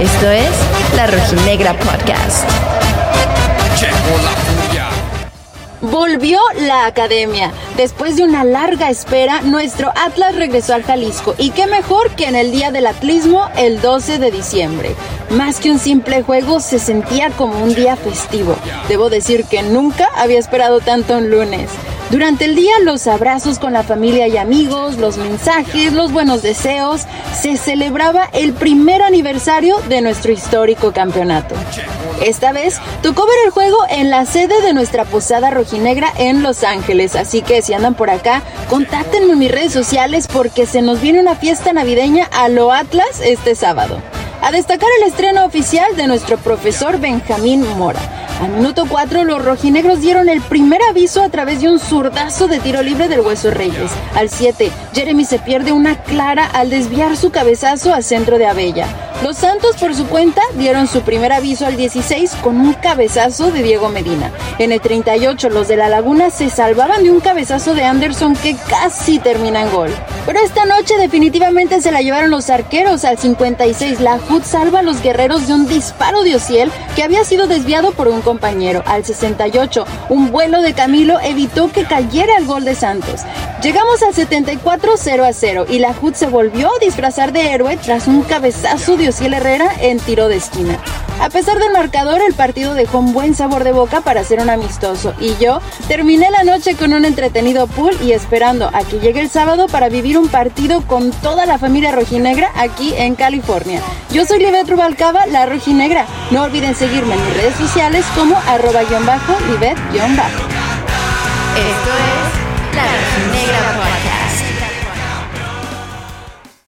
Esto es La Rojinegra Podcast. Volvió la academia. Después de una larga espera, nuestro Atlas regresó al Jalisco. Y qué mejor que en el Día del Atlismo, el 12 de diciembre. Más que un simple juego, se sentía como un día festivo. Debo decir que nunca había esperado tanto un lunes. Durante el día los abrazos con la familia y amigos, los mensajes, los buenos deseos, se celebraba el primer aniversario de nuestro histórico campeonato. Esta vez tocó ver el juego en la sede de nuestra posada rojinegra en Los Ángeles, así que si andan por acá, contáctenme en mis redes sociales porque se nos viene una fiesta navideña a lo Atlas este sábado. A destacar el estreno oficial de nuestro profesor Benjamín Mora. Al minuto 4, los rojinegros dieron el primer aviso a través de un zurdazo de tiro libre del Hueso Reyes. Al 7, Jeremy se pierde una clara al desviar su cabezazo al centro de Abella. Los Santos, por su cuenta, dieron su primer aviso al 16 con un cabezazo de Diego Medina. En el 38, los de la Laguna se salvaban de un cabezazo de Anderson que casi termina en gol. Pero esta noche definitivamente se la llevaron los arqueros. Al 56, la HUD salva a los guerreros de un disparo de Ociel que había sido desviado por un compañero. Al 68, un vuelo de Camilo evitó que cayera el gol de Santos. Llegamos al 74 0 a 0 y la HUD se volvió a disfrazar de héroe tras un cabezazo de Ociel Herrera en tiro de esquina. A pesar del marcador, el partido dejó un buen sabor de boca para ser un amistoso y yo terminé la noche con un entretenido pool y esperando a que llegue el sábado para vivir un partido con toda la familia rojinegra aquí en California. Yo soy Libet Rubalcaba, la rojinegra. No olviden seguirme en mis redes sociales como arroba guion bajo Libet guion bajo. Esto es La Rojinegra.